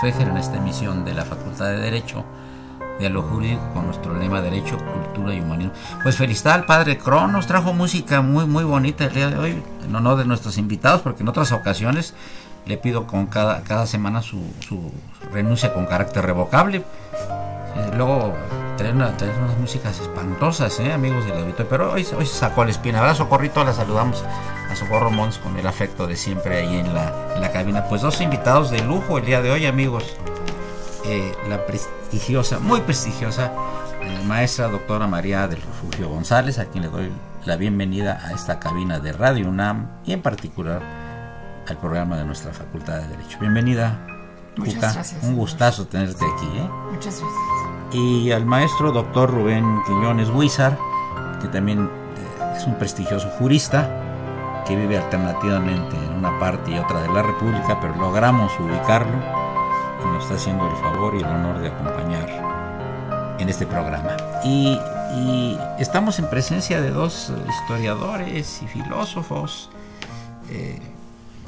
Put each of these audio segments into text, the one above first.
Fejer en esta emisión de la Facultad de Derecho, lo Jurídico, con nuestro lema Derecho, Cultura y Humanismo. Pues felicidad al padre Cron, nos trajo música muy, muy bonita el día de hoy, en honor de nuestros invitados, porque en otras ocasiones le pido con cada, cada semana su, su renuncia con carácter revocable. Eh, luego traen, unas músicas espantosas, ¿eh? amigos del auditorio, pero hoy, hoy sacó el espina. Abrazo, Corrito, la saludamos a Socorro Mons con el afecto de siempre ahí en la, en la cabina. Pues dos invitados de lujo el día de hoy, amigos. Eh, la prestigiosa, muy prestigiosa eh, maestra doctora María del Refugio González, a quien le doy la bienvenida a esta cabina de Radio UNAM y en particular al programa de nuestra Facultad de Derecho. Bienvenida, Muchas gracias. Un gustazo tenerte aquí. ¿eh? Muchas gracias. Y al maestro doctor Rubén Quiñones Huizar, que también es un prestigioso jurista que vive alternativamente en una parte y otra de la República, pero logramos ubicarlo y nos está haciendo el favor y el honor de acompañar en este programa. Y, estamos en presencia de dos historiadores y filósofos eh,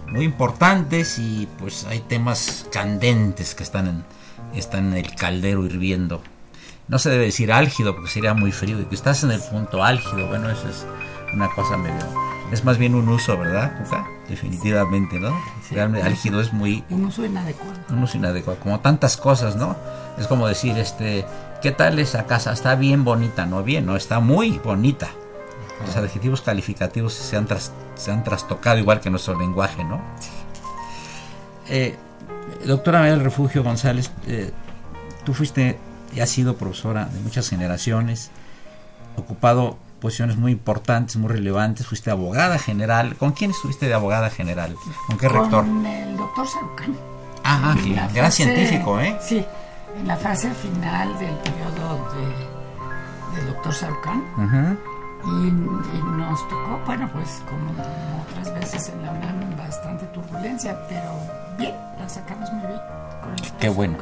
muy importantes y pues hay temas candentes que están en, están en el caldero hirviendo. No se debe decir álgido porque sería muy frío y que estás en el punto álgido, bueno, eso es una cosa medio es más bien un uso, ¿verdad, Definitivamente, ¿no? Realmente álgido es muy... Un uso inadecuado. Un uso inadecuado, como tantas cosas, ¿no? Es como decir, este, ¿qué tal esa casa? Está bien bonita, no bien, no, está muy bonita. Los adjetivos calificativos se han, se han trastocado igual que nuestro lenguaje, ¿no? Eh, doctora María del Refugio González, eh, tú fuiste y has sido profesora de muchas generaciones, ocupado posiciones muy importantes, muy relevantes. Fuiste abogada general. ¿Con quién estuviste de abogada general? ¿Con qué rector? Con el doctor Sarucán. Ah, gran científico, ¿eh? Sí, en la fase final del periodo de, del doctor Sarucán. y, nos tocó, bueno, pues como, otras veces en la UNAM, bastante turbulencia, pero bien, la sacamos muy bien. Qué bueno.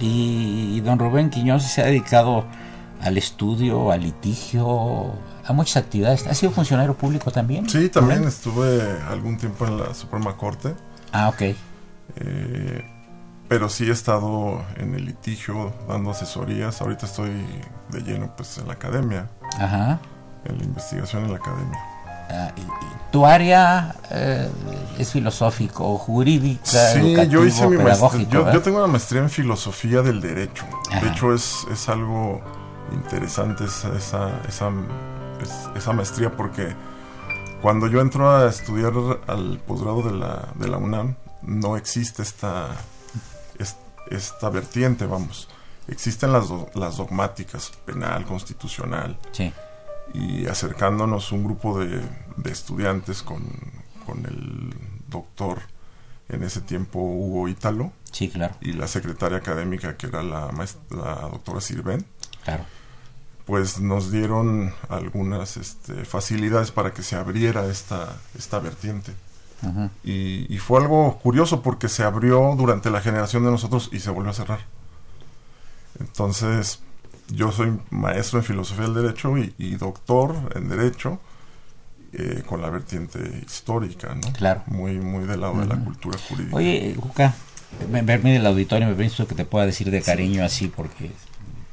Y don Rubén Quiñones se ha dedicado al estudio, al litigio, a muchas actividades. ¿Ha sido funcionario público también? Sí, también estuve algún tiempo en la Suprema Corte. Ah, ok. Eh, pero sí he estado en el litigio dando asesorías. Ahorita estoy de lleno pues en la academia. Ajá. En la investigación en la academia. Ah, ¿Tu área eh, es filosófico, jurídica, sí, yo hice mi maestría, yo, tengo una maestría en filosofía del derecho. De hecho, es, es algo interesante esa, esa, esa, maestría porque cuando yo entro a estudiar al posgrado de la, de la UNAM, no existe esta, esta vertiente, vamos. Existen las, las dogmáticas, penal, constitucional. Y acercándonos un grupo de, estudiantes con, con, el doctor, en ese tiempo Hugo Ítalo. Sí, claro. Y la secretaria académica, que era la, la doctora Sirven. Claro pues nos dieron algunas este, facilidades para que se abriera esta, esta vertiente. y, fue algo curioso porque se abrió durante la generación de nosotros y se volvió a cerrar. Entonces, yo soy maestro en filosofía del derecho y, doctor en derecho eh, con la vertiente histórica, ¿no? Claro. Muy, muy del lado de la cultura jurídica. Oye, Juca, me permite el auditorio, me permite que te pueda decir de cariño así, porque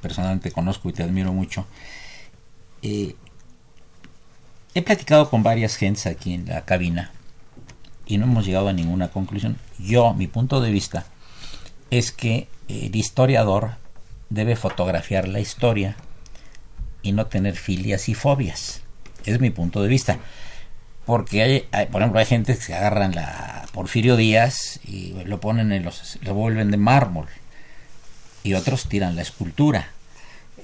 personalmente conozco y te admiro mucho. Eh, he platicado con varias gentes aquí en la cabina y no hemos llegado a ninguna conclusión. Yo, mi punto de vista, es que el historiador debe fotografiar la historia y no tener filias y fobias. Es mi punto de vista. Porque hay, por ejemplo, hay gente que agarran la Porfirio Díaz y lo ponen en los, lo vuelven de mármol. Y otros tiran la escultura.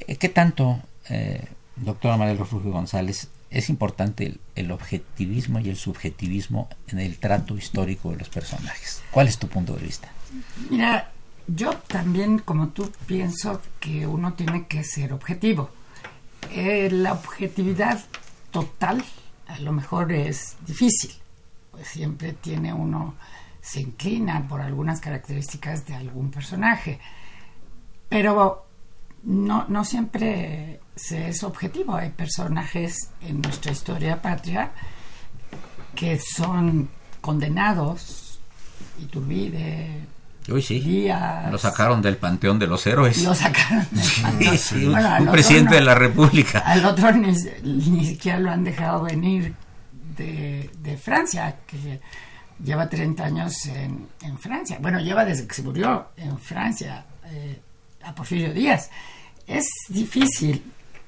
Eh, ¿Qué tanto, eh, doctora María Refugio González, es importante el, objetivismo y el subjetivismo en el trato histórico de los personajes. ¿Cuál es tu punto de vista? Mira, yo también, como tú, pienso que uno tiene que ser objetivo. Eh, la objetividad total a lo mejor es difícil, pues siempre tiene uno, se inclina por algunas características de algún personaje, pero no, no siempre se es objetivo. Hay personajes en nuestra historia patria que son condenados, Iturbide, Uy, sí. lo sacaron del panteón de los héroes. Lo sacaron un presidente de la República. Al otro ni, siquiera lo han dejado venir de, de Francia, que lleva 30 años en, en, Francia. Bueno, lleva desde que se murió en Francia eh, a Porfirio Díaz. Es difícil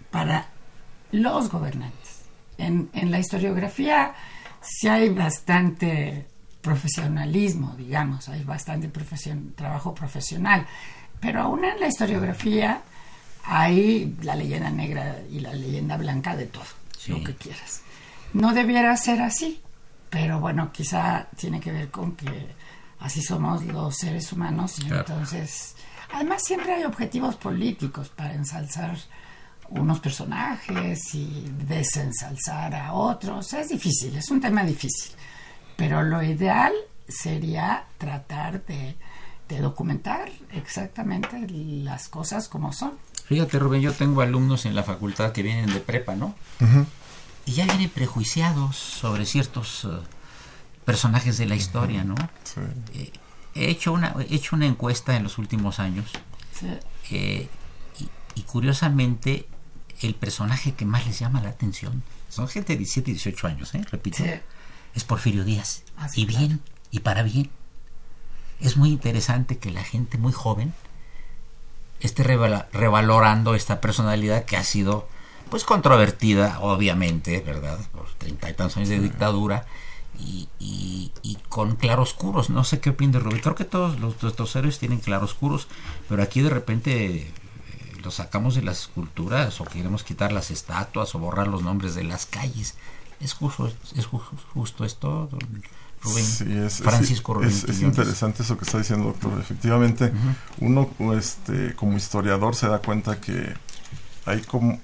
para los gobernantes. En, en la historiografía sí hay bastante profesionalismo, digamos, hay bastante trabajo profesional, pero aún en la historiografía hay la leyenda negra y la leyenda blanca de todo, lo que quieras. No debiera ser así, pero bueno, quizá tiene que ver con que así somos los seres humanos y entonces, además siempre hay objetivos políticos para ensalzar unos personajes y desensalzar a otros. Es difícil, es un tema difícil. Pero lo ideal sería tratar de, documentar exactamente las cosas como son. Fíjate, Rubén, yo tengo alumnos en la facultad que vienen de prepa, ¿no? Y ya vienen prejuiciados sobre ciertos eh, personajes de la historia, ¿no? Eh, he, hecho una, he hecho una encuesta en los últimos años eh, y, curiosamente el personaje que más les llama la atención son gente de 17 y 18 años, ¿eh? repito es Porfirio Díaz. Ah, y bien, y para bien. Es muy interesante que la gente muy joven esté revalorando esta personalidad que ha sido pues controvertida, obviamente, ¿verdad? Por treinta y tantos años de dictadura y, y, con claroscuros. No sé qué opina Rubén. Creo que todos los, nuestros héroes tienen claroscuros, pero aquí de repente eh, los sacamos de las esculturas o queremos quitar las estatuas o borrar los nombres de las calles. ¿Es justo, es justo esto, Rubén? Sí, es, Francisco es, es, interesante eso que está diciendo, doctor. Efectivamente, uno este, como historiador se da cuenta que hay como,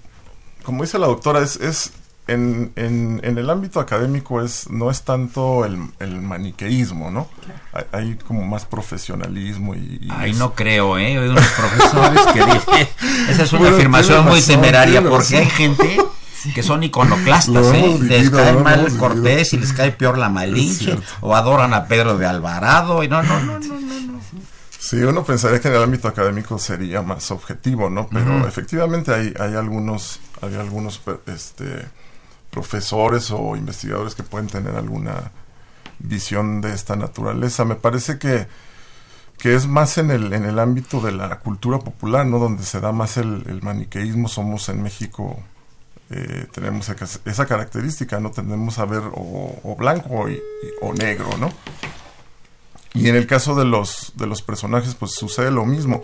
como dice la doctora, es, es en, en, en, el ámbito académico es no es tanto el, el maniqueísmo, ¿no? Hay, como más profesionalismo y... Ay, no creo, ¿eh? Hay unos profesores que dicen... Esa es una afirmación muy temeraria porque hay gente que son iconoclastas, ¿eh? Les cae mal Cortés y les cae peor la Malinche, o adoran a Pedro de Alvarado, y no, no, no, no, no. Sí, uno pensaría que en el ámbito académico sería más objetivo, ¿no? Pero efectivamente hay, hay algunos, hay algunos este, profesores o investigadores que pueden tener alguna visión de esta naturaleza. Me parece que, que es más en el, en el ámbito de la cultura popular, ¿no? Donde se da más el, el maniqueísmo. Somos en México eh, tenemos esa característica, ¿no? Tendemos a ver o, blanco o negro, ¿no? Y en el caso de los, de los personajes, pues sucede lo mismo.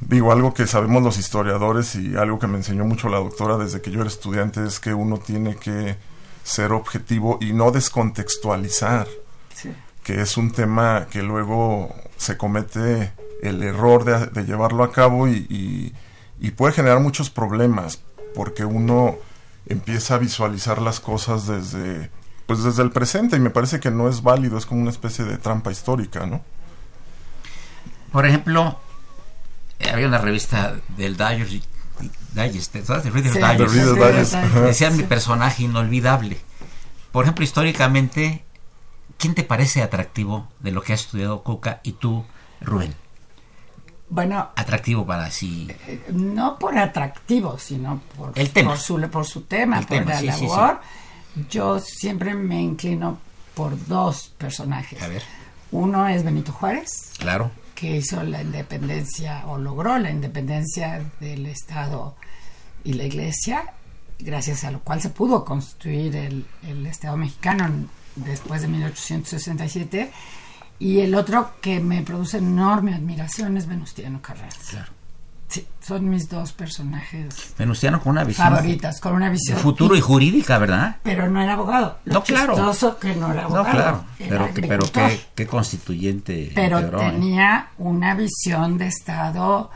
Digo, algo que sabemos los historiadores y algo que me enseñó mucho la doctora desde que yo era estudiante es que uno tiene que ser objetivo y no descontextualizar. Que es un tema que luego se comete el error de, llevarlo a cabo y, y puede generar muchos problemas porque uno empieza a visualizar las cosas desde pues desde el presente y me parece que no es válido, es como una especie de trampa histórica, ¿no? Por ejemplo, eh, había una revista del Digest, ¿sabes? Digest. Decía mi personaje inolvidable. Por ejemplo, históricamente, ¿quién te parece atractivo de lo que ha estudiado Cuca y tú Rubén? Bueno, atractivo para sí. Eh, no por atractivo, sino por, el tema. por, su, por su tema, por la labor. Yo siempre me inclino por dos personajes. A ver. Uno es Benito Juárez. Claro. Que hizo la independencia o logró la independencia del Estado y la Iglesia, gracias a lo cual se pudo construir el, el Estado mexicano después de 1867 y el otro que me produce enorme admiración es Venustiano Carranza. Claro. Sí, son mis dos personajes. Venustiano con una visión. Favoritas, con una visión. futuro y, jurídica, ¿verdad? Pero no era abogado. no, claro. que no era abogado. No, claro. pero, pero qué, qué, constituyente. Pero ¿eh? tenía una visión de Estado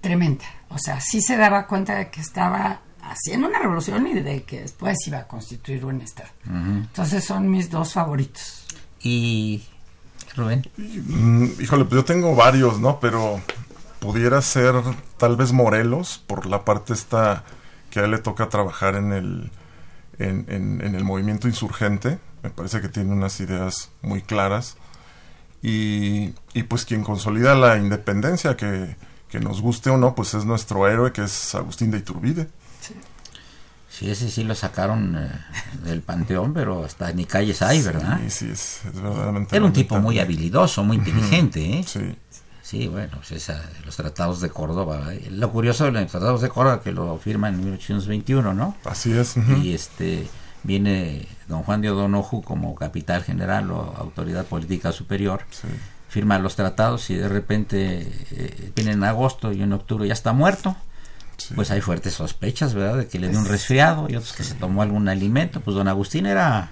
tremenda. O sea, sí se daba cuenta de que estaba haciendo una revolución y de que después iba a constituir un Estado. Entonces son mis dos favoritos. Y Rubén. Mm, híjole, pues yo tengo varios, ¿no? Pero pudiera ser tal vez Morelos, por la parte esta que a él le toca trabajar en el, en, el movimiento insurgente. Me parece que tiene unas ideas muy claras. Y, y pues quien consolida la independencia, que, que, nos guste o no, pues es nuestro héroe, que es Agustín de Iturbide. Sí, ese sí lo sacaron eh, del panteón, pero hasta ni calles hay, ¿verdad? Sí, sí, es, verdaderamente. Era un tipo muy habilidoso, muy inteligente, ¿eh? Sí. Sí, bueno, pues los tratados de Córdoba. ¿eh? Lo curioso de los tratados de Córdoba que lo firman en 1821, ¿no? Así es. Y este viene don Juan de O'Donoju como capital general o autoridad política superior. Firma los tratados y de repente eh, viene en agosto y en octubre ya está muerto pues hay fuertes sospechas, ¿verdad? De que le dio un resfriado y otros que se tomó algún alimento. Pues don Agustín era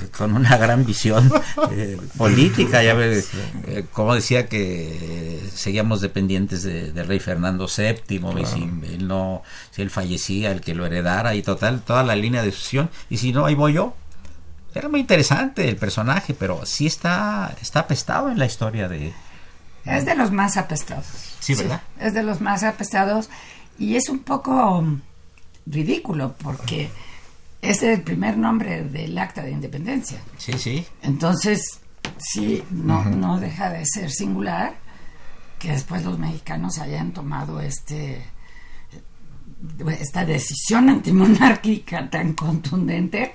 eh, con una gran visión eh, política, ya ve, eh, como decía que seguíamos dependientes de, del rey Fernando VII, y si él no, si él fallecía, el que lo heredara y total, toda la línea de sucesión, y si no, ahí voy yo. Era muy interesante el personaje, pero sí está, está apestado en la historia de... Es de los más apestados. Sí, ¿verdad? es de los más apestados y es un poco ridículo porque es el primer nombre del acta de independencia. Sí, sí. Entonces, sí, no, no deja de ser singular que después los mexicanos hayan tomado este esta decisión antimonárquica tan contundente.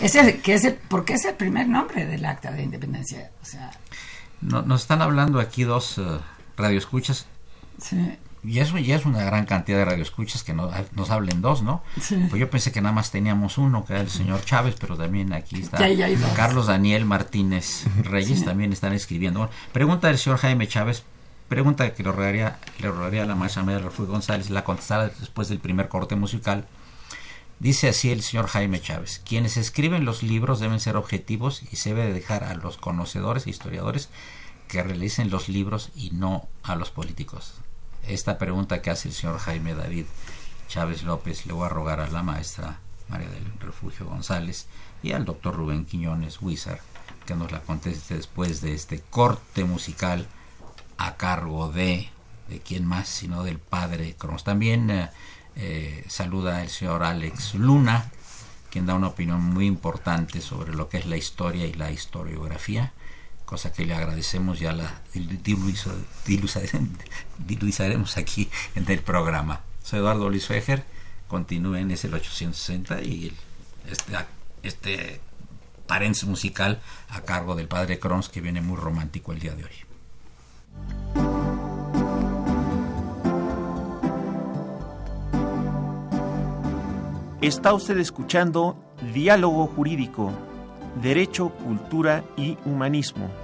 Ese que es el, porque es el primer nombre del acta de independencia o sea. No, nos están hablando aquí dos uh, radioescuchas. Sí y eso ya es una gran cantidad de radioescuchas que nos, nos hablen dos, ¿no? Pues yo pensé que nada más teníamos uno, que era el señor Chávez, pero también aquí está Carlos Daniel Martínez Reyes, también están escribiendo. Bueno, pregunta del señor Jaime Chávez, pregunta que le rogaría, le rogaría a la maestra María Refugio González, la contestará después del primer corte musical. Dice así el señor Jaime Chávez, quienes escriben los libros deben ser objetivos y se debe dejar a los conocedores e historiadores que realicen los libros y no a los políticos esta pregunta que hace el señor Jaime David Chávez López le voy a rogar a la maestra María del Refugio González y al doctor Rubén Quiñones Huizar que nos la conteste después de este corte musical a cargo de de quién más sino del padre Cronos. También eh, eh, saluda el señor Alex Luna, quien da una opinión muy importante sobre lo que es la historia y la historiografía cosa que le agradecemos, ya la diluizaremos aquí en el programa. Soy Eduardo Luis Fejer, continúen, es el 860 y este, este paréntesis musical a cargo del padre Crons que viene muy romántico el día de hoy. Está usted escuchando Diálogo Jurídico Derecho, Cultura y Humanismo.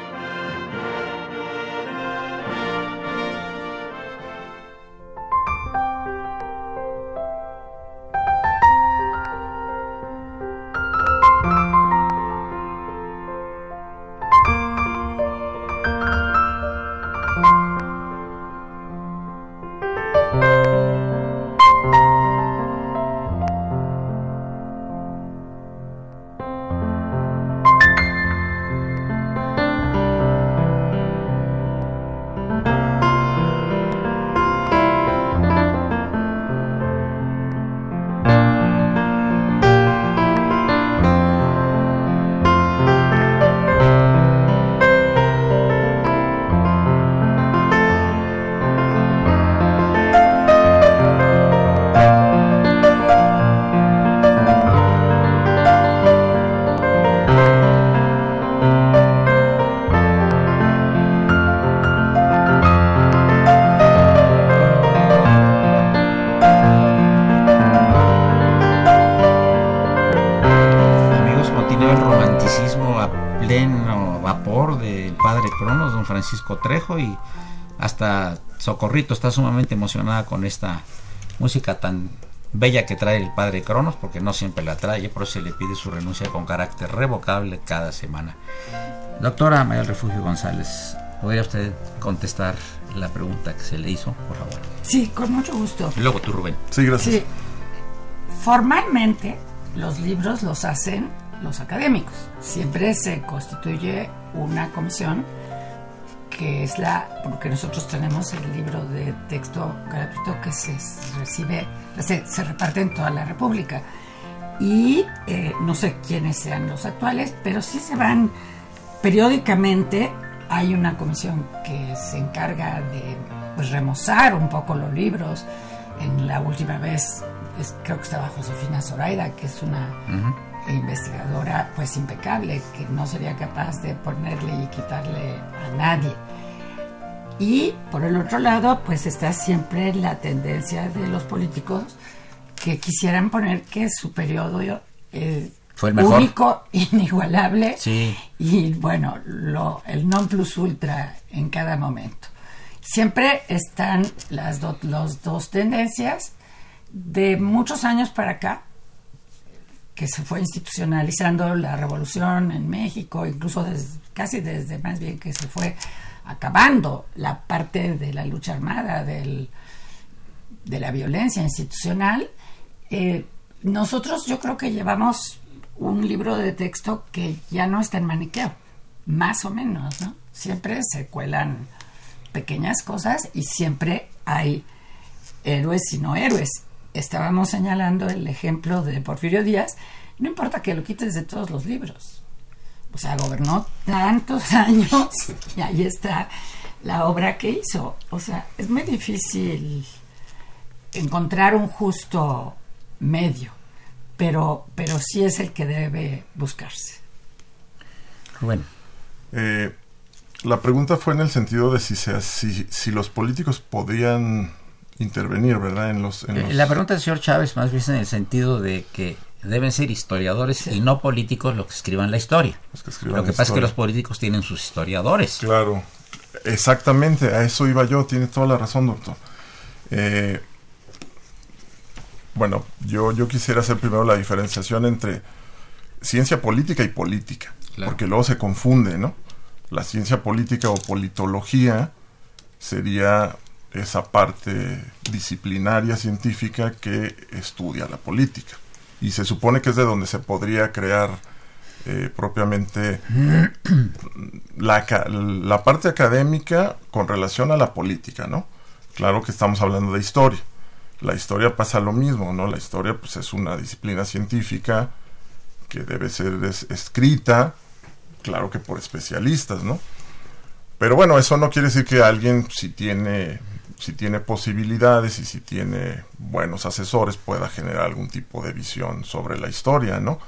Francisco Trejo, y hasta Socorrito está sumamente emocionada con esta música tan bella que trae el padre Cronos, porque no siempre la trae, por eso se le pide su renuncia con carácter revocable cada semana. Doctora María Refugio González, ¿podría usted contestar la pregunta que se le hizo, por favor? Sí, con mucho gusto. Y luego tú, Rubén. Sí, gracias. Sí. Formalmente, los libros los hacen los académicos. Siempre se constituye una comisión que es la, porque nosotros tenemos el libro de texto gratuito que se recibe, se, reparte en toda la República. Y eh, no sé quiénes sean los actuales, pero sí se van periódicamente. Hay una comisión que se encarga de pues, remozar un poco los libros. En la última vez creo que estaba Josefina Zoraida, que es una investigadora pues impecable, que no sería capaz de ponerle y quitarle a nadie. Y por el otro lado, pues está siempre la tendencia de los políticos que quisieran poner que su periodo eh, fue el único, inigualable. Y bueno, lo, el non plus ultra en cada momento. Siempre están las los dos tendencias de muchos años para acá, que se fue institucionalizando la revolución en México, incluso casi desde más bien que se fue acabando la parte de la lucha armada, del, de la violencia institucional, eh, nosotros yo creo que llevamos un libro de texto que ya no está en maniqueo, más o menos, ¿no? Siempre se cuelan pequeñas cosas y siempre hay héroes y no héroes estábamos señalando el ejemplo de Porfirio Díaz, no importa que lo quites de todos los libros. O sea, gobernó tantos años y ahí está la obra que hizo. O sea, es muy difícil encontrar un justo medio, pero, pero sí es el que debe buscarse. Bueno. Eh, la pregunta fue en el sentido de si, si, si los políticos podían intervenir, ¿verdad? En los, eh, La pregunta del señor Chávez más bien en el sentido de que deben ser historiadores y no políticos los que escriban la historia. Lo que pasa es que los políticos tienen sus historiadores. Claro, exactamente, a eso iba yo, tiene toda la razón, doctor. Eh, bueno, yo, yo quisiera hacer primero la diferenciación entre ciencia política y política, porque luego se confunde, ¿no? La ciencia política o politología sería esa parte disciplinaria científica que estudia la política. Y se supone que es de donde se podría crear eh, propiamente la, la, parte académica con relación a la política, ¿no? Claro que estamos hablando de historia. La historia pasa lo mismo, ¿no? La historia pues es una disciplina científica que debe ser escrita, claro que por especialistas, ¿no? Pero bueno, eso no quiere decir que alguien si tiene si tiene posibilidades y si tiene buenos asesores pueda generar algún tipo de visión sobre la historia, ¿no?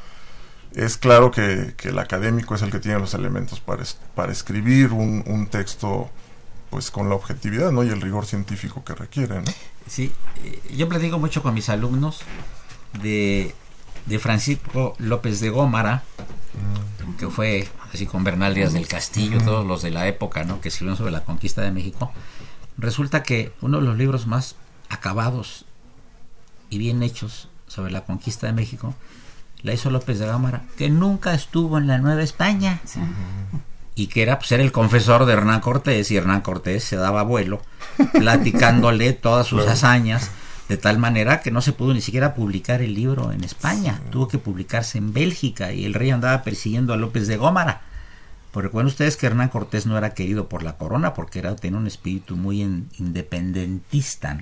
Es claro que, el académico es el que tiene los elementos para, para escribir un, texto pues con la objetividad ¿no? y el rigor científico que requiere. ¿no? Sí, eh, yo platico mucho con mis alumnos de, de Francisco López de Gómara, mm. que fue así con Bernal Díaz del Castillo, mm. todos los de la época, ¿no? que escribieron sobre la conquista de México Resulta que uno de los libros más acabados y bien hechos sobre la conquista de México la hizo López de Gámara, que nunca estuvo en la Nueva España. Y que era, pues, era el confesor de Hernán Cortés, y Hernán Cortés se daba vuelo, platicándole todas sus hazañas, de tal manera que no se pudo ni siquiera publicar el libro en España, tuvo que publicarse en Bélgica, y el rey andaba persiguiendo a López de Gómara porque recuerden ustedes que Hernán Cortés no era querido por la corona porque era tenía un espíritu muy independentista.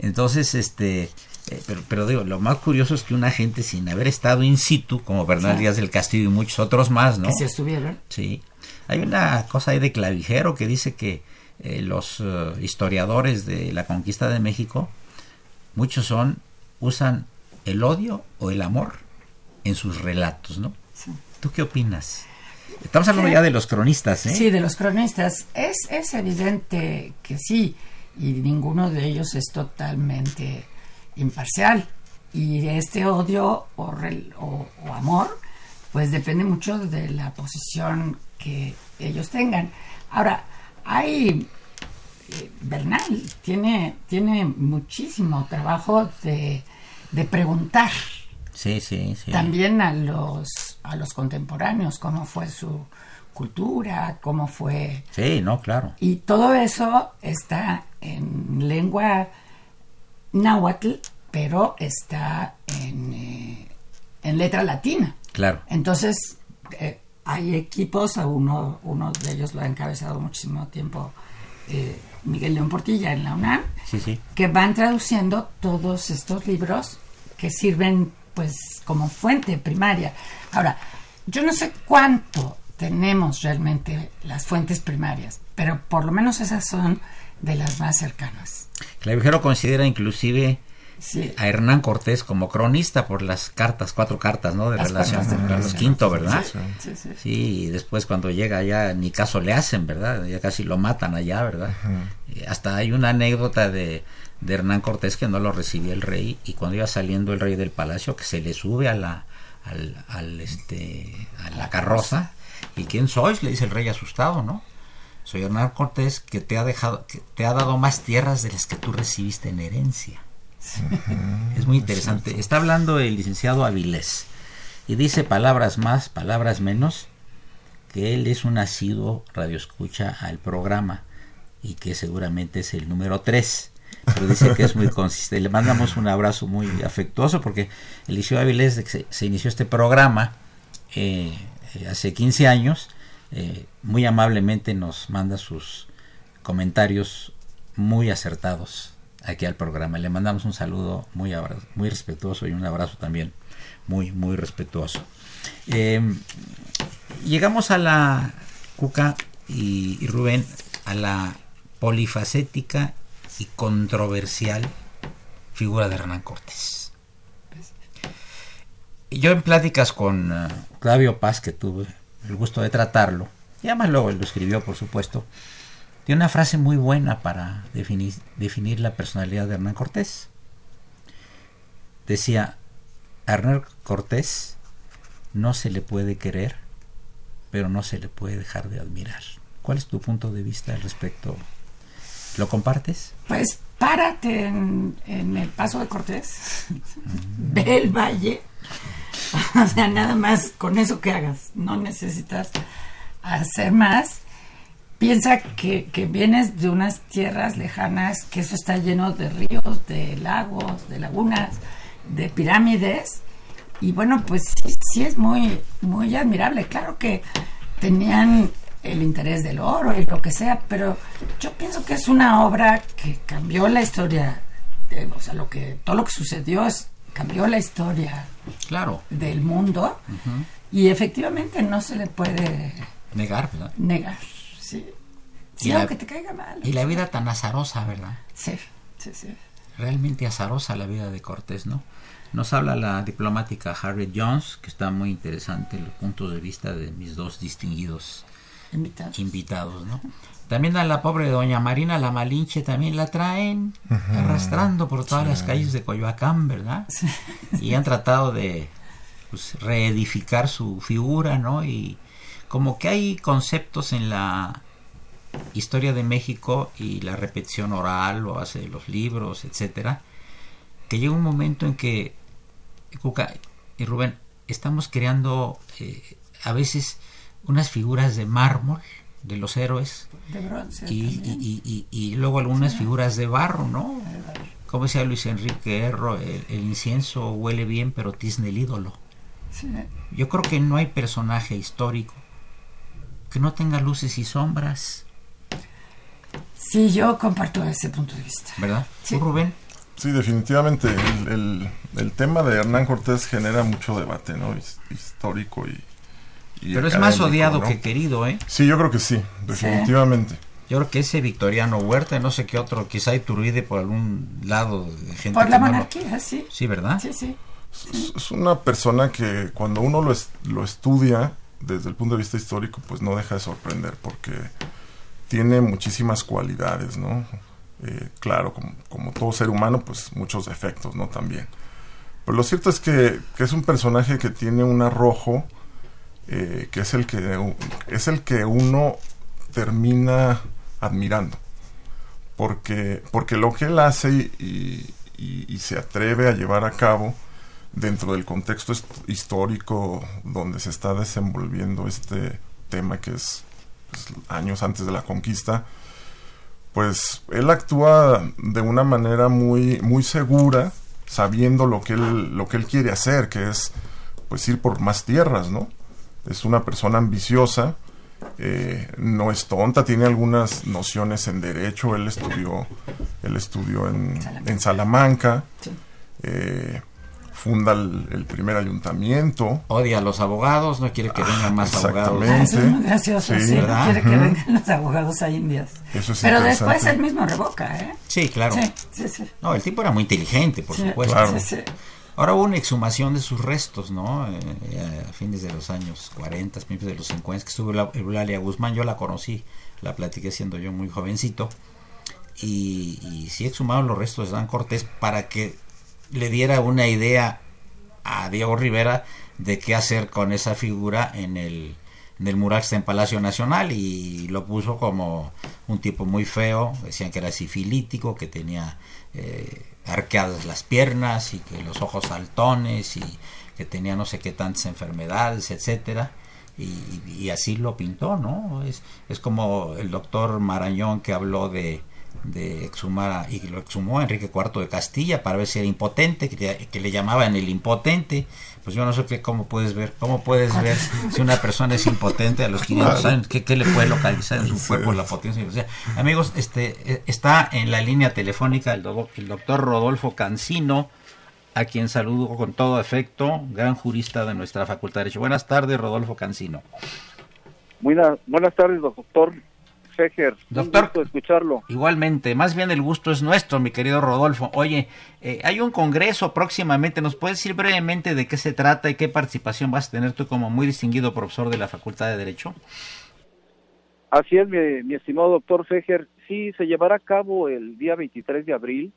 Entonces, este, eh, pero, pero, digo, lo más curioso es que una gente sin haber estado in situ, como Bernal Díaz del Castillo y muchos otros más, ¿no? Que se estuvieron. Sí. Hay una cosa ahí de clavijero que dice que eh, los eh, historiadores de la conquista de México, muchos son, usan el odio o el amor en sus relatos, ¿no? ¿Tú qué opinas? Estamos hablando ya de los cronistas, ¿eh? Sí, de los cronistas. Es, es evidente que sí, y ninguno de ellos es totalmente imparcial. Y este odio o, o, amor, pues depende mucho de la posición que ellos tengan. Ahora, hay eh, Bernal tiene, tiene muchísimo trabajo de, de preguntar. Sí, sí, sí. También a los, a los contemporáneos, cómo fue su cultura, cómo fue... Sí, no, claro. Y todo eso está en lengua náhuatl, pero está en, eh, en letra latina. Claro. Entonces, eh, hay equipos, uno, uno de ellos lo ha encabezado muchísimo tiempo eh, Miguel León Portilla en la UNAM, que van traduciendo todos estos libros que sirven pues como fuente primaria. Ahora, yo no sé cuánto tenemos realmente las fuentes primarias, pero por lo menos esas son de las más cercanas. Clavijero considera inclusive a Hernán Cortés como cronista por las cartas, cuatro cartas, ¿no? De relación con Carlos V, ¿verdad? Sí, sí, sí, y después cuando llega allá ni caso le hacen, ¿verdad? Ya casi lo matan allá, ¿verdad? Hasta hay una anécdota de, de Hernán Cortés que no lo recibía el rey y cuando iba saliendo el rey del palacio que se le sube a la, al, al este, a la carroza y ¿quién sois? Le dice el rey asustado, ¿no? Soy Hernán Cortés que te ha dejado, que te ha dado más tierras de las que tú recibiste en herencia. Es muy interesante. Está hablando el licenciado Avilés y dice palabras más, palabras menos, que él es un asiduo radioescucha al programa y que seguramente es el número 3. Pero dice que es muy consistente. Le mandamos un abrazo muy afectuoso porque el licenciado Avilés se, se inició este programa eh, eh, hace 15 años. Eh, muy amablemente nos manda sus comentarios muy acertados aquí al programa. Le mandamos un saludo muy, muy respetuoso y un abrazo también muy, muy respetuoso. Em, llegamos a la Cuca y, Rubén, a la polifacética y controversial figura de Hernán Cortés. Yo en pláticas con uh, Claudio Paz, que tuve el gusto de tratarlo, y además luego lo escribió, por supuesto, tiene una frase muy buena para definir, definir la personalidad de Hernán Cortés. Decía, Hernán Cortés no se le puede querer, pero no se le puede dejar de admirar. ¿Cuál es tu punto de vista al respecto? ¿Lo compartes? Pues párate en, el paso de Cortés, ve el valle, o sea, nada más con eso que hagas, no necesitas hacer más piensa que, que, vienes de unas tierras lejanas, que eso está lleno de ríos, de lagos, de lagunas, de pirámides. Y bueno, pues sí, sí, es muy, muy admirable. Claro que tenían el interés del oro y lo que sea, pero yo pienso que es una obra que cambió la historia, o sea, lo que, todo lo que sucedió es, cambió la historia claro. del mundo y efectivamente no se le puede negar, ¿verdad? Negar. Sí, aunque te caiga mal. Y la vida tan azarosa, ¿verdad? Sí, sí, sí. Realmente azarosa la vida de Cortés, ¿no? Nos habla la diplomática Harriet Jones, que está muy interesante el punto de vista de mis dos distinguidos invitados, ¿no? También a la pobre doña Marina la Malinche también la traen arrastrando por todas las calles de Coyoacán, ¿verdad? Y han tratado de pues, reedificar su figura, ¿no? Y como que hay conceptos en la historia de México y la repetición oral o hace los libros, etcétera, que llega un momento en que Cuca y Rubén estamos creando eh, a veces unas figuras de mármol de los héroes y, luego algunas figuras de barro, ¿no? Como decía Luis Enrique Erro, el, incienso huele bien pero tizne el ídolo. Yo creo que no hay personaje histórico que no tenga luces y sombras. Sí, yo comparto ese punto de vista. ¿Verdad? Sí. Rubén? Sí, definitivamente. El, el, tema de Hernán Cortés genera mucho debate, ¿no? Histórico y... Pero es más odiado que querido, ¿eh? Sí, yo creo que sí, definitivamente. Yo creo que ese Victoriano Huerta, no sé qué otro, quizá Iturbide por algún lado de gente. Por la monarquía, sí. Sí, ¿verdad? Sí, sí. Es, una persona que cuando uno lo, lo estudia desde el punto de vista histórico, pues no deja de sorprender porque tiene muchísimas cualidades, ¿no? Eh, claro, como, todo ser humano, pues muchos defectos, ¿no? También. Pero lo cierto es que, es un personaje que tiene un arrojo eh, que es el que es el que uno termina admirando. Porque porque lo que él hace y, se atreve a llevar a cabo dentro del contexto histórico donde se está desenvolviendo este tema que es pues, años antes de la conquista pues él actúa de una manera muy muy segura sabiendo lo que él lo que él quiere hacer que es pues ir por más tierras no es una persona ambiciosa, eh, no es tonta, tiene algunas nociones en derecho, él estudió, él estudió en Salamanca, eh, funda el, primer ayuntamiento. Odia a los abogados, no quiere que vengan más abogados. Exactamente. gracioso, sí, quiere que vengan los abogados a Indias. Pero después él mismo revoca, ¿eh? Sí, claro. No, el tipo era muy inteligente, por supuesto. Claro. Ahora hubo una exhumación de sus restos, ¿no? Eh, a fines de los años 40, principios de los 50, que estuvo Eulalia Guzmán, yo la conocí, la platiqué siendo yo muy jovencito, y, y sí exhumaron los restos de Dan Cortés para que le diera una idea a Diego Rivera de qué hacer con esa figura en el, en el mural que está en Palacio Nacional. Y lo puso como un tipo muy feo, decían que era sifilítico, que tenía... Eh, arqueadas las piernas y que los ojos saltones y que tenía no sé qué tantas enfermedades, etcétera. Y, así lo pintó, ¿no? Es, es como el doctor Marañón que habló de, de exhumar y lo exhumó Enrique IV de Castilla para ver si era impotente, que, que le llamaban el impotente pues yo no sé qué, cómo puedes ver, cómo puedes ver si una persona es impotente a los 500 años, ¿qué, le puede localizar en su cuerpo la potencia? O sea, amigos, este eh, está en la línea telefónica el, el doctor Rodolfo Cancino, a quien saludo con todo afecto, gran jurista de nuestra Facultad de Derecho. Buenas tardes, Rodolfo Cancino. Buenas, buenas tardes, doctor. Doctor, escucharlo. Igualmente, más bien el gusto es nuestro, mi querido Rodolfo. Oye, eh, hay un congreso próximamente, ¿nos puedes decir brevemente de qué se trata y qué participación vas a tener tú como muy distinguido profesor de la Facultad de Derecho? Así es, mi, estimado doctor Fejer. Sí, se llevará a cabo el día 23 de abril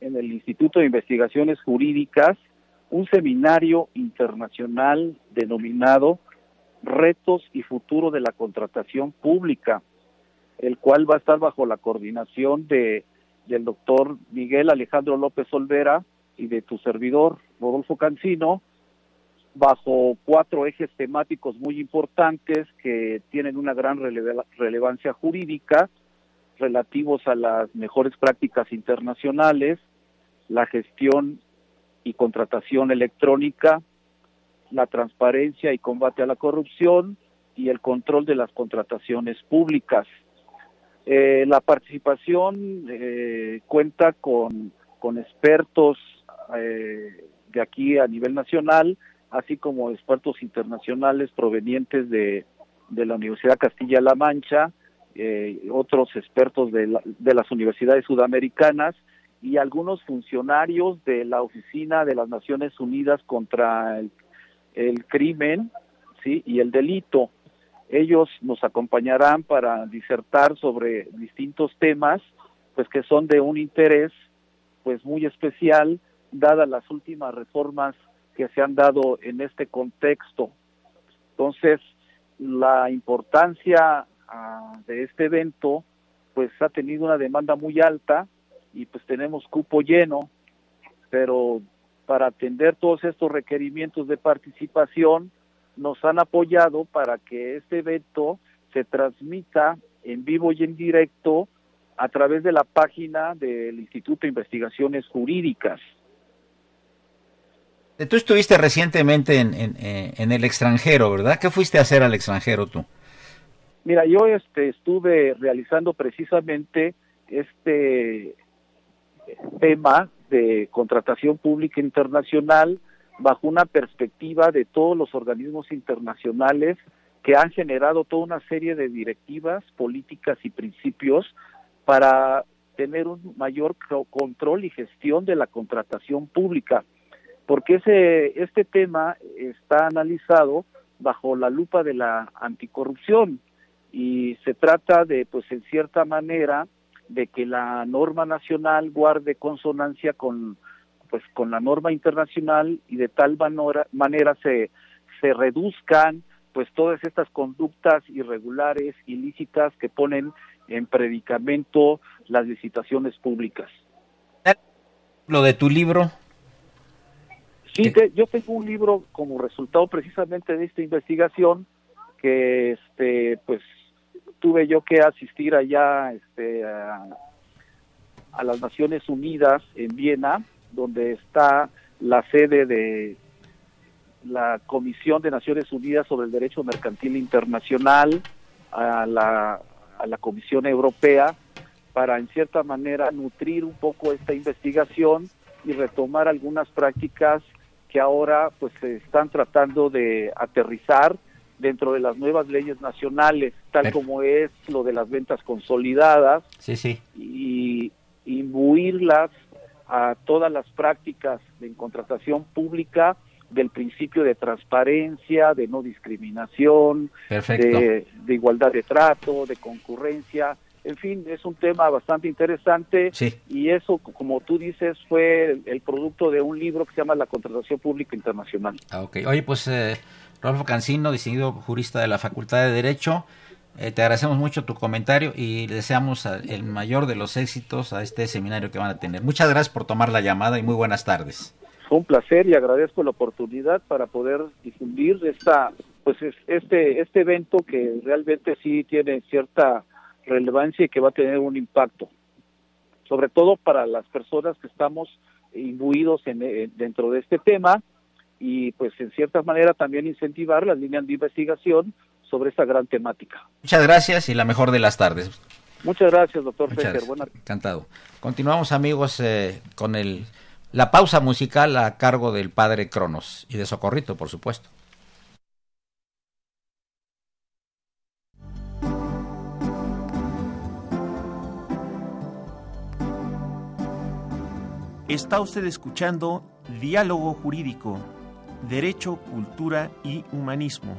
en el Instituto de Investigaciones Jurídicas un seminario internacional denominado Retos y Futuro de la Contratación Pública el cual va a estar bajo la coordinación de del doctor Miguel Alejandro López Olvera y de tu servidor Rodolfo Cancino, bajo cuatro ejes temáticos muy importantes que tienen una gran relevancia jurídica relativos a las mejores prácticas internacionales, la gestión y contratación electrónica, la transparencia y combate a la corrupción y el control de las contrataciones públicas. Eh, la participación eh, cuenta con, con expertos eh, de aquí a nivel nacional, así como expertos internacionales provenientes de, de la Universidad Castilla-La Mancha, otros expertos de, de las universidades sudamericanas y algunos funcionarios de la Oficina de las Naciones Unidas contra el, el Crimen ¿sí? y el Delito. Ellos nos acompañarán para disertar sobre distintos temas, pues que son de un interés pues muy especial dadas las últimas reformas que se han dado en este contexto. Entonces, la importancia ah, de este evento pues ha tenido una demanda muy alta y pues tenemos cupo lleno, pero para atender todos estos requerimientos de participación, nos han apoyado para que este evento se transmita en vivo y en directo a través de la página del Instituto de Investigaciones Jurídicas. Eh, tú estuviste recientemente en, eh, en, el extranjero, ¿verdad? ¿Qué fuiste a hacer al extranjero tú? Mira, yo este, estuve realizando precisamente este tema de contratación pública internacional bajo una perspectiva de todos los organismos internacionales que han generado toda una serie de directivas, políticas y principios para tener un mayor control y gestión de la contratación pública, porque ese este tema está analizado bajo la lupa de la anticorrupción y se trata de pues en cierta manera de que la norma nacional guarde consonancia con pues con la norma internacional y de tal manera, se, se reduzcan pues todas estas conductas irregulares, ilícitas que ponen en predicamento las licitaciones públicas. Lo de tu libro. Sí, yo tengo un libro como resultado precisamente de esta investigación que este pues tuve yo que asistir allá este a, a las Naciones Unidas en Viena, donde está la sede de la Comisión de Naciones Unidas sobre el Derecho Mercantil Internacional, a la, a la Comisión Europea, para en cierta manera nutrir un poco esta investigación y retomar algunas prácticas que ahora pues se están tratando de aterrizar dentro de las nuevas leyes nacionales, tal como es lo de las ventas consolidadas, sí, sí. y imbuirlas a todas las prácticas de contratación pública del principio de transparencia, de no discriminación, de, igualdad de trato, de concurrencia. En fin, es un tema bastante interesante y eso, como tú dices, fue el, producto de un libro que se llama La Contratación Pública Internacional. Ah, ok. Oye, pues eh, Rodolfo Cancino, distinguido jurista de la Facultad de Derecho, eh, te agradecemos mucho tu comentario y deseamos el mayor de los éxitos a este seminario que van a tener. Muchas gracias por tomar la llamada y muy buenas tardes. Fue un placer y agradezco la oportunidad para poder difundir esta pues este este evento que realmente sí tiene cierta relevancia y que va a tener un impacto, sobre todo para las personas que estamos imbuidos en, dentro de este tema y pues en cierta manera también incentivar las líneas de investigación sobre esta gran temática. Muchas gracias y la mejor de las tardes. Muchas gracias, doctor Encantado. Continuamos, amigos, eh, con el la pausa musical a cargo del padre Cronos y de Socorrito, por supuesto. Está usted escuchando Diálogo Jurídico, Derecho, Cultura y Humanismo.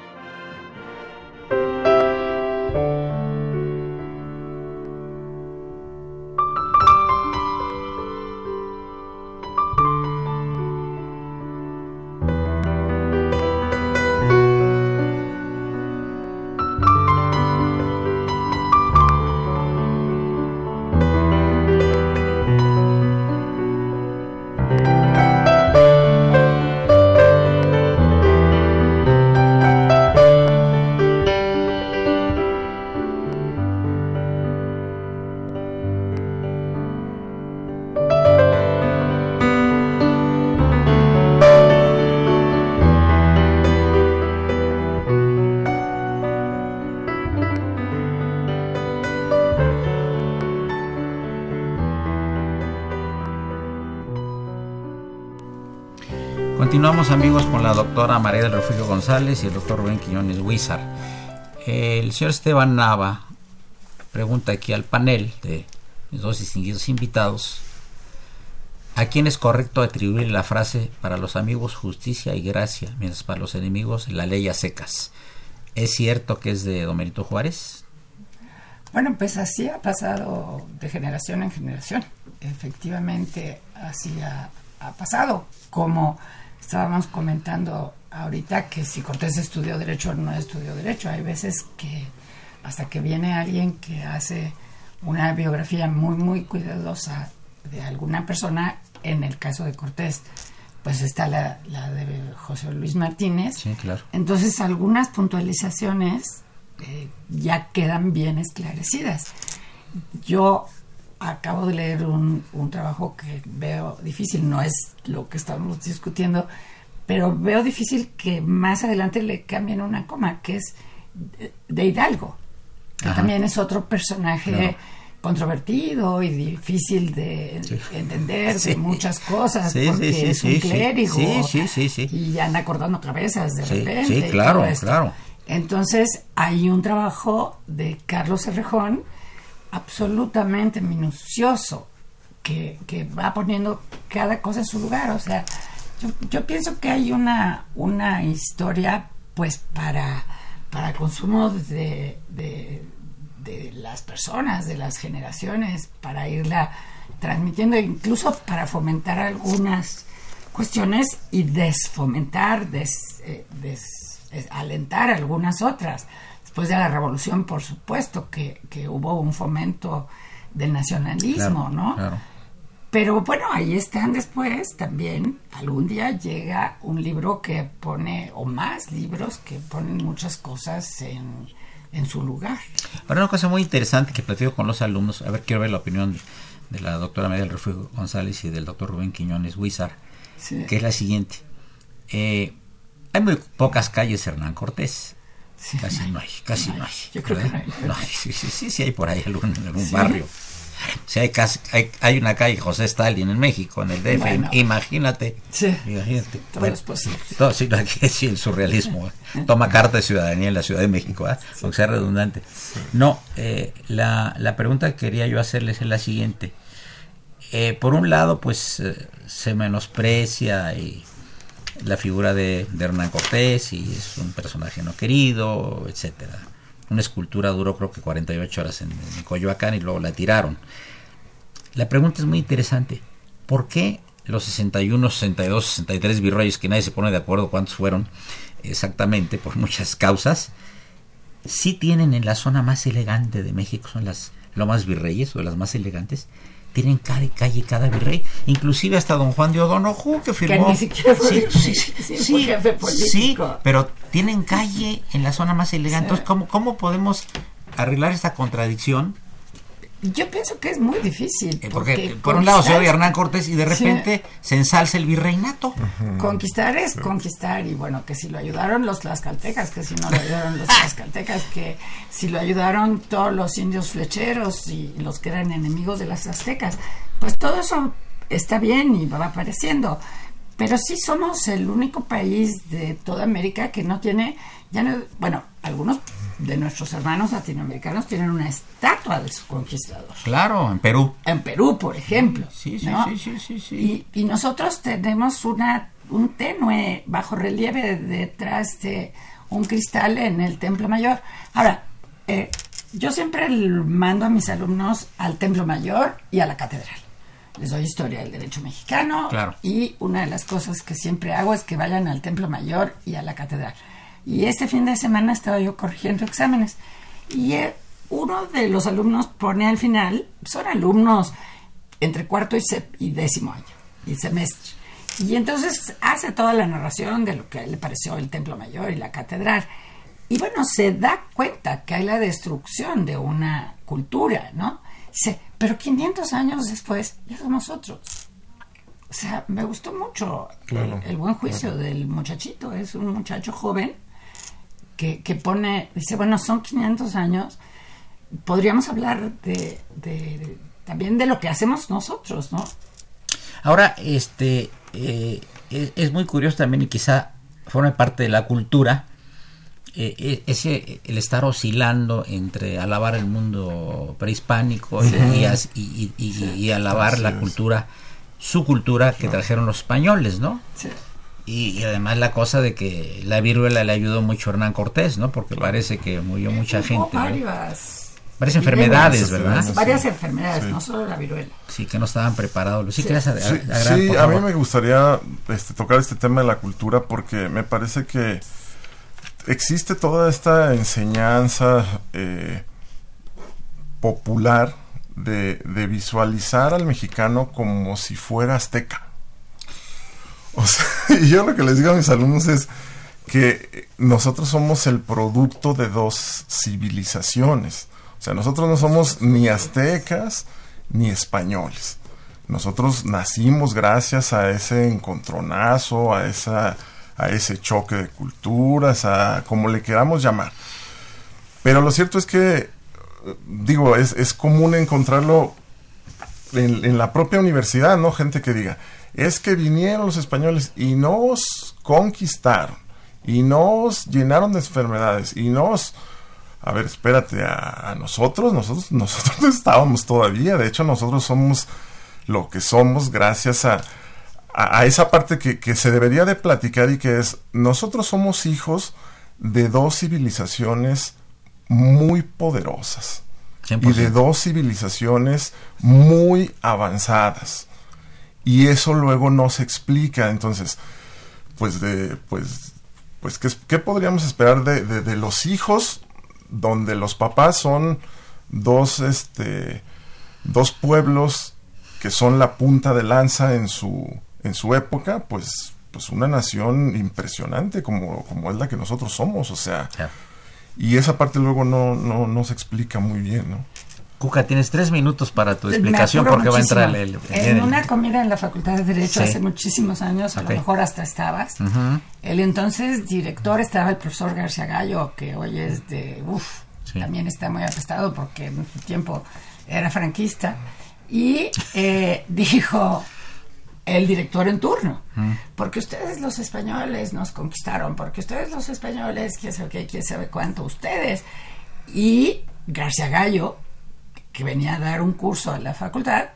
Amigos con la doctora María del Refugio González y el doctor Rubén Quiñones Huizar. El señor Esteban Nava pregunta aquí al panel de mis dos distinguidos invitados a quién es correcto atribuir la frase para los amigos justicia y gracia, mientras para los enemigos la ley a secas. ¿Es cierto que es de Domerito Juárez? Bueno, pues así ha pasado de generación en generación. Efectivamente, así ha, ha pasado. Como estábamos comentando ahorita que si Cortés estudió derecho o no estudió derecho, hay veces que hasta que viene alguien que hace una biografía muy, muy cuidadosa de alguna persona, en el caso de Cortés, pues está la, de José Luis Martínez. Sí, claro. Entonces algunas puntualizaciones eh, ya quedan bien esclarecidas. Yo acabo de leer un, un trabajo que veo difícil, no es lo que estamos discutiendo, pero veo difícil que más adelante le cambien una coma, que es de Hidalgo, que también es otro personaje controvertido y difícil de entender de muchas cosas, porque es un clérigo y anda acordando cabezas de repente. Sí, claro, claro. Entonces hay un trabajo de Carlos Cerrejón absolutamente minucioso que, que, va poniendo cada cosa en su lugar. O sea, Yo, pienso que hay una, una historia pues para, para consumo de, de, las personas, de las generaciones, para irla transmitiendo, incluso para fomentar algunas cuestiones y desfomentar, des, eh, alentar algunas otras. Después de la revolución, por supuesto, que, que hubo un fomento del nacionalismo, ¿no? Pero bueno, ahí están después también. Algún día llega un libro que pone, o más libros que ponen muchas cosas en, en su lugar. Ahora, una cosa muy interesante que platico con los alumnos, a ver, quiero ver la opinión de, la doctora María del Refugio González y del doctor Rubén Quiñones Huizar, que es la siguiente. Eh, hay muy pocas calles Hernán Cortés. Casi no hay, casi no hay. Yo creo que no hay. sí, sí, sí, hay por ahí algún, en algún barrio. Si hay, casi, hay, hay, una calle José Stalin en México, en el DF, imagínate. Sí, imagínate. Todo es posible. Todo, sí, sí, el surrealismo. ¿eh? Toma carta de ciudadanía en la Ciudad de México, ¿eh? aunque sea redundante. No, eh, la, la pregunta que quería yo hacerles es la siguiente. Eh, por un lado, pues se menosprecia y la figura de, Hernán Cortés y es un personaje no querido, etcétera. Una escultura duró creo que 48 horas en, Coyoacán y luego la tiraron. La pregunta es muy interesante. ¿Por qué los 61, 62, 63 virreyes, que nadie se pone de acuerdo cuántos fueron exactamente, por muchas causas, sí tienen en la zona más elegante de México, son las lomas virreyes o de las más elegantes, tienen cada calle cada virrey, inclusive hasta don Juan de O'Donoghue que firmó. Que ni siquiera fue, sí, sí, sí, jefe político. sí, pero tienen calle en la zona más elegante. Entonces, ¿cómo, ¿cómo podemos arreglar esta contradicción? Yo pienso que es muy difícil. Eh, porque, por un lado se odia Hernán Cortés y de repente se ensalza el virreinato. Conquistar es conquistar y bueno, que si lo ayudaron los tlaxcaltecas, que si no lo ayudaron los tlaxcaltecas, que si lo ayudaron todos los indios flecheros y los que eran enemigos de las aztecas. Pues todo eso está bien y va apareciendo. Pero sí somos el único país de toda América que no tiene, ya no, bueno, algunos de nuestros hermanos latinoamericanos tienen una estatua de su conquistador. Claro, en Perú. En Perú, por ejemplo. Sí, sí, sí, sí, sí, Y, nosotros tenemos una un tenue bajo relieve detrás de un cristal en el Templo Mayor. Ahora, eh, yo siempre mando a mis alumnos al Templo Mayor y a la Catedral. Les doy historia del derecho mexicano claro. y una de las cosas que siempre hago es que vayan al Templo Mayor y a la Catedral. Y este fin de semana estaba yo corrigiendo exámenes. Y eh, uno de los alumnos pone al final, son alumnos entre cuarto y, décimo año, y semestre. Y entonces hace toda la narración de lo que a él le pareció el Templo Mayor y la catedral. Y bueno, se da cuenta que hay la destrucción de una cultura, ¿no? Dice, pero 500 años después ya somos otros. O sea, me gustó mucho el, buen juicio del muchachito. Es un muchacho joven que, pone, dice, bueno, son 500 años, podríamos hablar de, también de lo que hacemos nosotros, ¿no? Ahora, este, eh, es, muy curioso también y quizá forme parte de la cultura, eh, eh, ese, el estar oscilando entre alabar el mundo prehispánico y, y, alabar la cultura, su cultura que trajeron los españoles, ¿no? Sí. Y, además la cosa de que la viruela le ayudó mucho a Hernán Cortés, ¿no? Porque parece que murió mucha gente. Varias, varias enfermedades, ¿verdad? Varias enfermedades, no solo la viruela. Sí, que no estaban preparados. Sí, sí. a, mí me gustaría este, tocar este tema de la cultura porque me parece que existe toda esta enseñanza eh, popular de, de visualizar al mexicano como si fuera azteca. O sea, y yo lo que les digo a mis alumnos es que nosotros somos el producto de dos civilizaciones. O sea, nosotros no somos ni aztecas ni españoles. Nosotros nacimos gracias a ese encontronazo, a, esa, a ese choque de culturas, a como le queramos llamar. Pero lo cierto es que, digo, es, es común encontrarlo en, la propia universidad, ¿no? Gente que diga, es que vinieron los españoles y nos conquistaron y nos llenaron de enfermedades y nos a ver, espérate, a, nosotros, nosotros, nosotros estábamos todavía, de hecho nosotros somos lo que somos gracias a, a, esa parte que, que, se debería de platicar y que es, nosotros somos hijos de dos civilizaciones muy poderosas y de dos civilizaciones muy avanzadas. Y eso luego no se explica. Entonces, pues de, pues, pues, ¿qué, qué podríamos esperar de, de, los hijos donde los papás son dos, este, dos pueblos que son la punta de lanza en su, en su época, pues, pues una nación impresionante como, como es la que nosotros somos, o sea, y esa parte luego no, no, no se explica muy bien, ¿no? Cuca, tienes tres minutos para tu explicación porque va a entrar el... en una comida en la Facultad de Derecho hace muchísimos años, a lo mejor hasta estabas, el entonces director estaba el profesor García Gallo, que hoy es de... Uf, también está muy apestado porque en su tiempo era franquista, y eh, dijo el director en turno, porque ustedes los españoles nos conquistaron, porque ustedes los españoles, quién sabe qué, quién sabe cuánto, ustedes. Y García Gallo que venía a dar un curso a la facultad,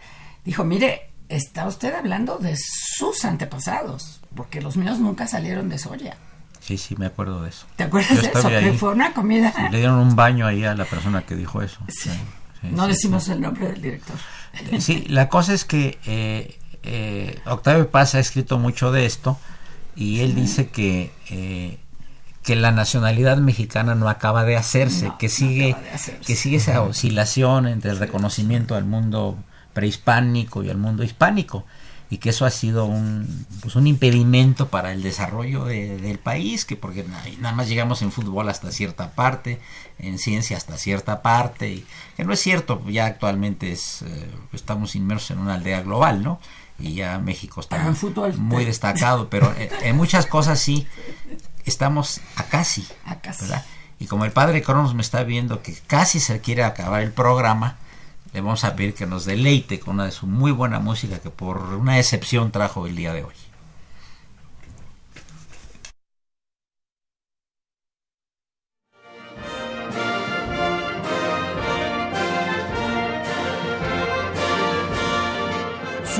dijo, mire, está usted hablando de sus antepasados, porque los míos nunca salieron de Soria. Sí, sí, me acuerdo de eso. ¿Te acuerdas de eso? Que fue una comida. le dieron un baño ahí a la persona que dijo eso. Sí. no decimos el nombre del director. Sí, la cosa es que eh, eh, Octavio Paz ha escrito mucho de esto y él dice que que la nacionalidad mexicana no acaba de hacerse, que sigue que sigue esa oscilación entre el reconocimiento al mundo prehispánico y al mundo hispánico y que eso ha sido un, pues un impedimento para el desarrollo del país, que porque nada más llegamos en fútbol hasta cierta parte, en ciencia hasta cierta parte, y que no es cierto, ya actualmente es, eh, estamos inmersos en una aldea global, ¿no? Y ya México está muy destacado, pero eh, en muchas cosas sí, estamos a casi. A casi. Y como el padre Cronos me está viendo que casi se quiere acabar el programa, le vamos a pedir que nos deleite con una de su muy buena música que por una excepción trajo el día de hoy.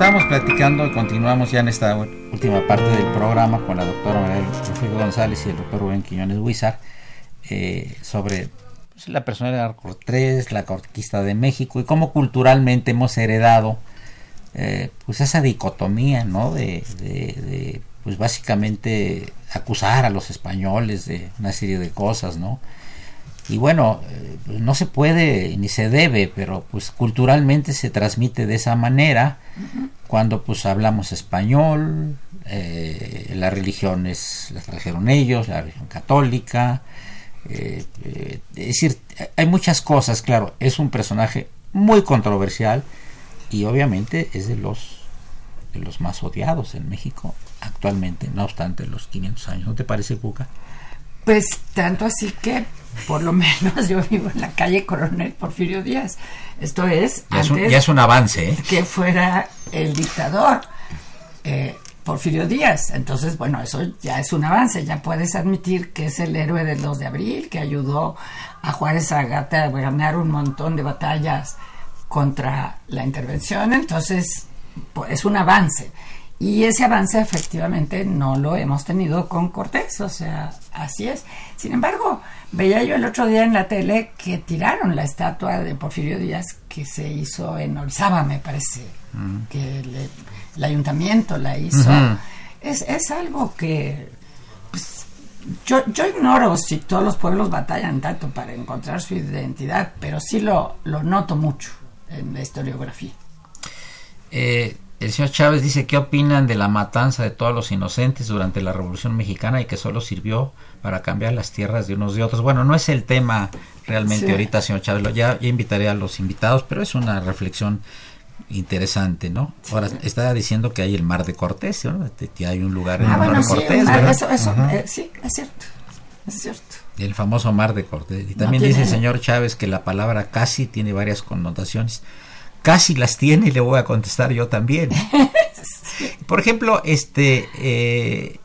Estábamos platicando y continuamos ya en esta última parte del programa con la doctora María Rufino González y el doctor Rubén Quiñones Huizar eh, sobre pues, la personalidad Cortés, la conquista de México y cómo culturalmente hemos heredado eh, pues esa dicotomía, ¿no? De, de, pues básicamente acusar a los españoles de una serie de cosas, ¿no? Y bueno, eh, pues no se puede ni se debe, pero pues culturalmente se transmite de esa manera cuando pues hablamos español, eh, las religiones las trajeron ellos, la religión católica, Eh, eh, es decir, hay muchas cosas, claro, es un personaje muy controversial y obviamente es de los, de los más odiados en México actualmente, no obstante los 500 años. ¿No te parece, Cuca? Pues tanto así que por lo menos yo vivo en la calle Coronel Porfirio Díaz. Esto es, ya, es, un, ya es un avance. ¿eh? Que fuera el dictador eh, Porfirio Díaz. Entonces, bueno, eso ya es un avance. Ya puedes admitir que es el héroe del 2 de abril, que ayudó a Juárez Agata a ganar un montón de batallas contra la intervención. Entonces, pues, es un avance. Y ese avance efectivamente no lo hemos tenido con Cortés, o sea, así es. Sin embargo, veía yo el otro día en la tele que tiraron la estatua de Porfirio Díaz que se hizo en Orizaba, me parece, mm. que el ayuntamiento la hizo. es, es, algo que pues, yo, yo ignoro si todos los pueblos batallan tanto para encontrar su identidad, pero sí lo, lo noto mucho en la historiografía. Eh, el señor Chávez dice, ¿qué opinan de la matanza de todos los inocentes durante la Revolución Mexicana y que solo sirvió para cambiar las tierras de unos de otros? Bueno, no es el tema realmente ahorita, señor Chávez, ya, ya, invitaré a los invitados, pero es una reflexión interesante, ¿no? Ahora, estaba diciendo que hay el Mar de Cortés, ¿no? Que hay un lugar en ah, el Mar de Cortés, Eso, eso, eh, sí, es cierto, es cierto. El famoso Mar de Cortés. Y también dice el señor Chávez que la palabra casi tiene varias connotaciones casi las tiene y le voy a contestar yo también. Por ejemplo, este eh,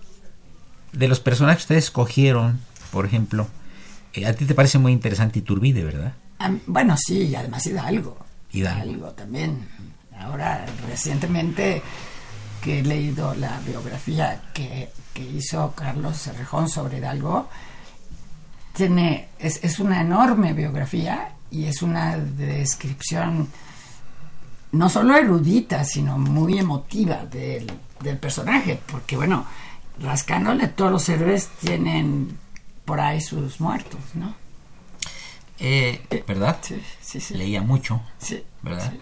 de los personajes que ustedes escogieron, por ejemplo, eh, a ti te parece muy interesante Iturbide, ¿verdad? bueno, sí, y además Hidalgo. Hidalgo. Hidalgo también. Ahora, recientemente que he leído la biografía que, que hizo Carlos Cerrejón sobre Hidalgo, tiene, es, es una enorme biografía y es una descripción no solo erudita, sino muy emotiva del, personaje, porque bueno, rascándole todos los héroes tienen por ahí sus muertos, ¿no? Eh, ¿Verdad? Sí, sí, sí. Leía mucho, sí, ¿verdad?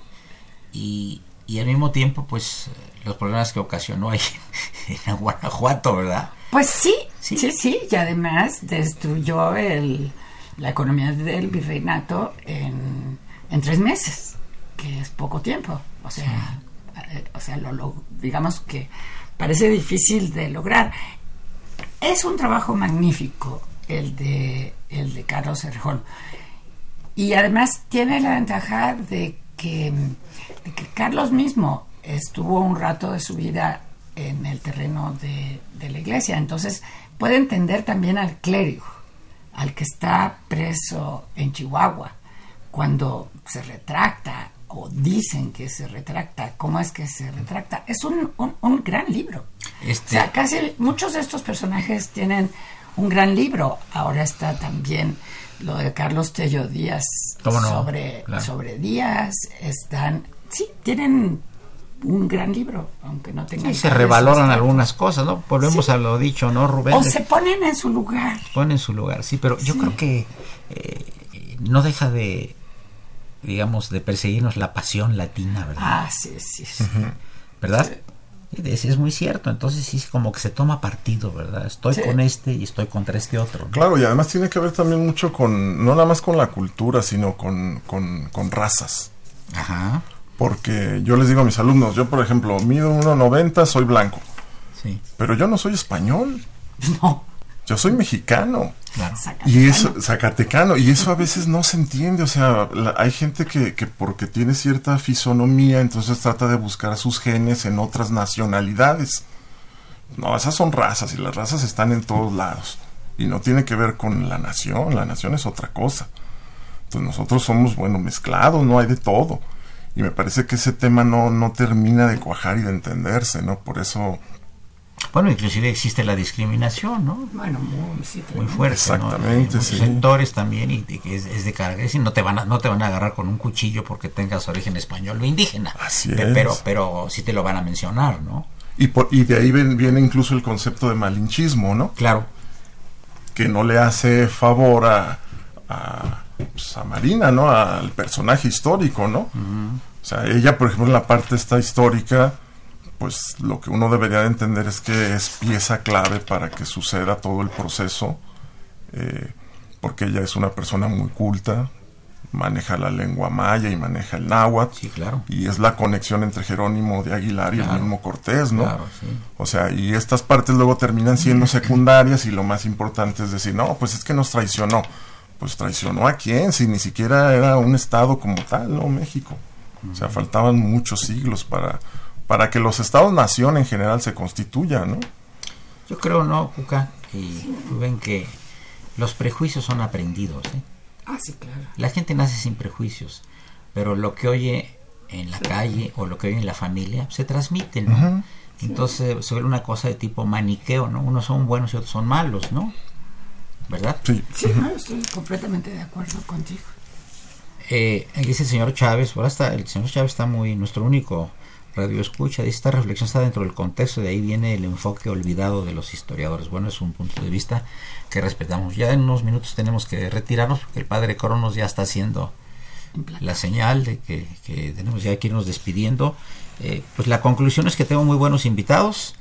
Y, y al mismo tiempo, pues, los problemas que ocasionó ahí en Guanajuato, ¿verdad? Pues sí, sí, sí, sí, y además destruyó el, la economía del virreinato en, en tres meses es poco tiempo. O sea, eh, o sea digamos que parece difícil de lograr. Es un trabajo magnífico el de, el de Carlos Herjón. Y además tiene la ventaja de que, que Carlos mismo estuvo un rato de su vida en el terreno de, de, la iglesia. Entonces puede entender también al clérigo, al que está preso en Chihuahua, cuando se retracta o dicen que se retracta, cómo es que se retracta. Es un, un, gran libro. Este... O sea, casi muchos de estos personajes tienen un gran libro. Ahora está también lo de Carlos Tello Díaz sobre, sobre Díaz. Están, sí, tienen un gran libro, aunque no tengan... Sí, se revaloran algunas cosas, ¿no? Volvemos a lo dicho, ¿no, Rubén? O se ponen en su lugar. Ponen en su lugar, sí, pero yo creo que eh, no deja de digamos, de perseguirnos la pasión latina, ¿verdad? Ah, sí, sí. sí. ¿Verdad? Sí. Es, muy cierto, entonces sí, como que se toma partido, ¿verdad? Estoy con este y estoy contra este otro. Claro, y además tiene que ver también mucho con, no nada más con la cultura, sino con, con, con razas. Ajá. Porque yo les digo a mis alumnos, yo por ejemplo, mido 1,90, soy blanco. Sí. Pero yo no soy español. No. Yo soy mexicano. Y eso, Zacatecano, y eso a veces no se entiende, o sea, hay gente que, que, porque tiene cierta fisonomía, entonces trata de buscar sus genes en otras nacionalidades. No, esas son razas y las razas están en todos lados. Y no tiene que ver con la nación, la nación es otra cosa. Entonces nosotros somos, bueno, mezclados, no hay de todo. Y me parece que ese tema no, no termina de cuajar y de entenderse, ¿no? Por eso bueno, inclusive existe la discriminación, ¿no? Bueno, muy, muy fuerte, Exactamente, sí. sectores también y, es, de carga, es no te van a, no te van a agarrar con un cuchillo porque tengas origen español o indígena. Así pero, Pero, sí te lo van a mencionar, ¿no? Y, por, y de ahí viene incluso el concepto de malinchismo, ¿no? Claro. Que no le hace favor a, a, pues, Marina, ¿no? Al personaje histórico, ¿no? O sea, ella, por ejemplo, en la parte esta histórica pues lo que uno debería de entender es que es pieza clave para que suceda todo el proceso eh, porque ella es una persona muy culta, maneja la lengua maya y maneja el náhuatl. Sí, claro. Y es la conexión entre Jerónimo de Aguilar y el mismo Cortés, ¿no? Claro, sí. O sea, y estas partes luego terminan siendo secundarias y lo más importante es decir, no, pues es que nos traicionó. Pues traicionó a quién, si ni siquiera era un estado como tal, ¿no? México. O sea, faltaban muchos siglos para, para que los estados-nación en general se constituyan, ¿no? Yo creo, ¿no, Cuca? Y ven que los prejuicios son aprendidos, ¿eh? Ah, sí, claro. La gente nace sin prejuicios, pero lo que oye en la calle o lo que oye en la familia se transmite, ¿no? Entonces se vuelve una cosa de tipo maniqueo, ¿no? Unos son buenos y otros son malos, ¿no? ¿Verdad? Sí. Sí, estoy completamente de acuerdo contigo. Eh, dice el señor Chávez, ahora está, el señor Chávez está muy, nuestro único radio escucha, esta reflexión está dentro del contexto, de ahí viene el enfoque olvidado de los historiadores. Bueno, es un punto de vista que respetamos. Ya en unos minutos tenemos que retirarnos porque el padre Cronos ya está haciendo la señal de que, tenemos ya que irnos despidiendo. Eh, pues la conclusión es que tengo muy buenos invitados.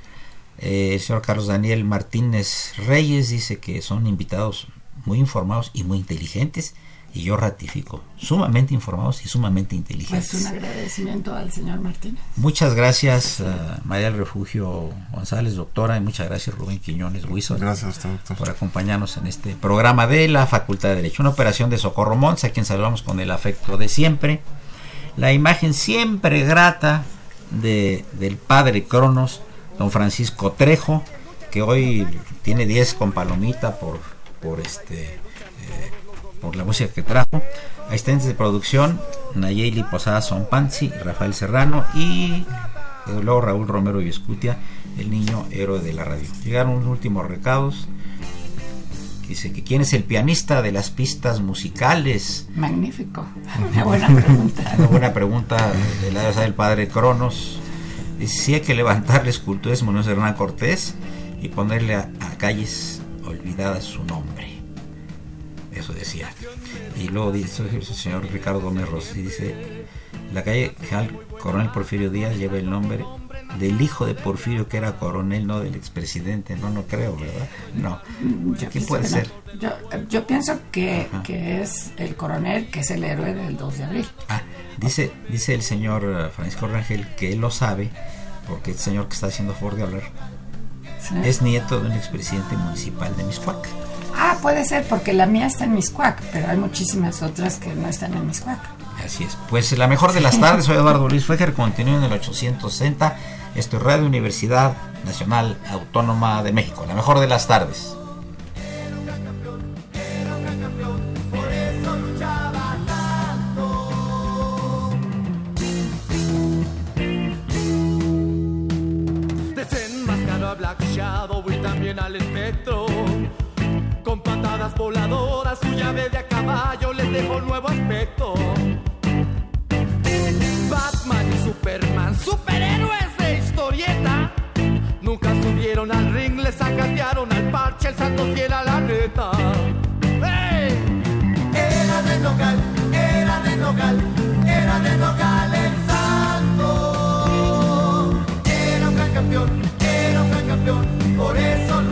Eh, el señor Carlos Daniel Martínez Reyes dice que son invitados muy informados y muy inteligentes y yo ratifico, sumamente informados y sumamente inteligentes. Pues un agradecimiento al señor Martínez. Muchas gracias, uh, María del Refugio González, doctora, y muchas gracias, Rubén Quiñones Huizos. Gracias, doctor. Por acompañarnos en este programa de la Facultad de Derecho. Una operación de Socorro Mons, a quien saludamos con el afecto de siempre. La imagen siempre grata de, del padre Cronos, don Francisco Trejo, que hoy tiene 10 con palomita por, por este por la música que trajo. Asistentes de producción, Nayeli Posada Sonpanzi, Rafael Serrano y eh, luego Raúl Romero y Escutia, el niño héroe de la radio. Llegaron unos últimos recados. Dice que quién es el pianista de las pistas musicales. Magnífico. Una buena pregunta. Una buena pregunta de la del padre Cronos. Dice si hay que levantarle esculturas a Manuel Hernán Cortés y ponerle a calles olvidadas su nombre eso decía. Y luego dice el señor Ricardo Gómez Rossi, dice, la calle General Coronel Porfirio Díaz lleva el nombre del hijo de Porfirio que era coronel, no del expresidente, no, no creo, ¿verdad? No. ¿Quién puede ser? Yo, pienso que, que, es el coronel, que es el héroe del 2 de abril. Ah, dice, dice el señor eh, Francisco Rangel que él lo sabe, porque el señor que está haciendo favor de hablar es nieto de un expresidente municipal de Miscuac. Ah, puede ser, porque la mía está en Miscuac, pero hay muchísimas otras que no están en Miscuac. Así es. Pues la mejor de las tardes, soy Eduardo Luis Fejer, continúo en el 860. Esto es Radio Universidad Nacional Autónoma de México. La mejor de las tardes. Llave de a caballo les dejó nuevo aspecto. Batman y Superman, superhéroes de historieta, nunca subieron al ring, les sacatearon al parche, el santo fiel a la neta. Era de local, era de local, era de local el santo. Era un gran campeón, era un gran campeón, por eso luchaba.